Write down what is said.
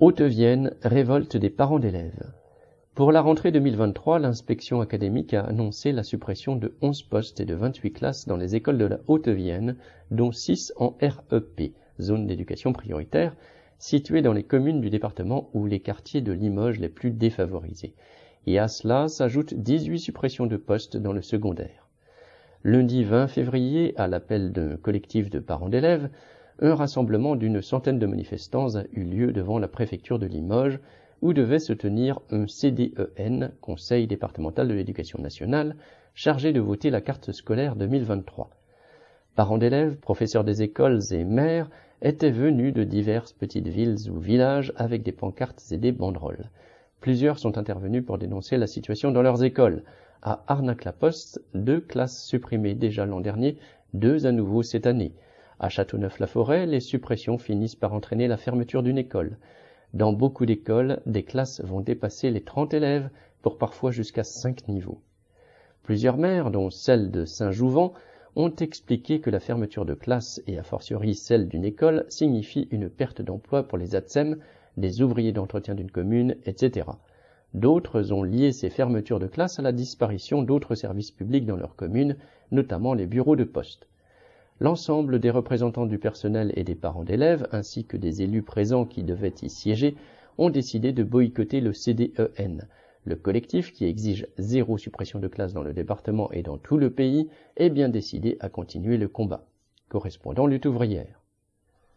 Haute-Vienne, révolte des parents d'élèves. Pour la rentrée 2023, l'inspection académique a annoncé la suppression de 11 postes et de 28 classes dans les écoles de la Haute-Vienne, dont 6 en REP, zone d'éducation prioritaire, situées dans les communes du département ou les quartiers de Limoges les plus défavorisés. Et à cela s'ajoutent 18 suppressions de postes dans le secondaire. Lundi 20 février, à l'appel d'un collectif de parents d'élèves, un rassemblement d'une centaine de manifestants a eu lieu devant la préfecture de Limoges, où devait se tenir un CDEN, Conseil départemental de l'éducation nationale, chargé de voter la carte scolaire 2023. Parents d'élèves, professeurs des écoles et maires étaient venus de diverses petites villes ou villages avec des pancartes et des banderoles. Plusieurs sont intervenus pour dénoncer la situation dans leurs écoles. À Arnac-la-Poste, deux classes supprimées déjà l'an dernier, deux à nouveau cette année. À Châteauneuf-la-Forêt, les suppressions finissent par entraîner la fermeture d'une école. Dans beaucoup d'écoles, des classes vont dépasser les 30 élèves pour parfois jusqu'à 5 niveaux. Plusieurs maires, dont celle de Saint-Jouvent, ont expliqué que la fermeture de classe et a fortiori celle d'une école signifie une perte d'emploi pour les ATSEM, des ouvriers d'entretien d'une commune, etc. D'autres ont lié ces fermetures de classe à la disparition d'autres services publics dans leur commune, notamment les bureaux de poste. L'ensemble des représentants du personnel et des parents d'élèves, ainsi que des élus présents qui devaient y siéger, ont décidé de boycotter le CDEN. Le collectif, qui exige zéro suppression de classe dans le département et dans tout le pays, est bien décidé à continuer le combat. Correspondant lutte ouvrière.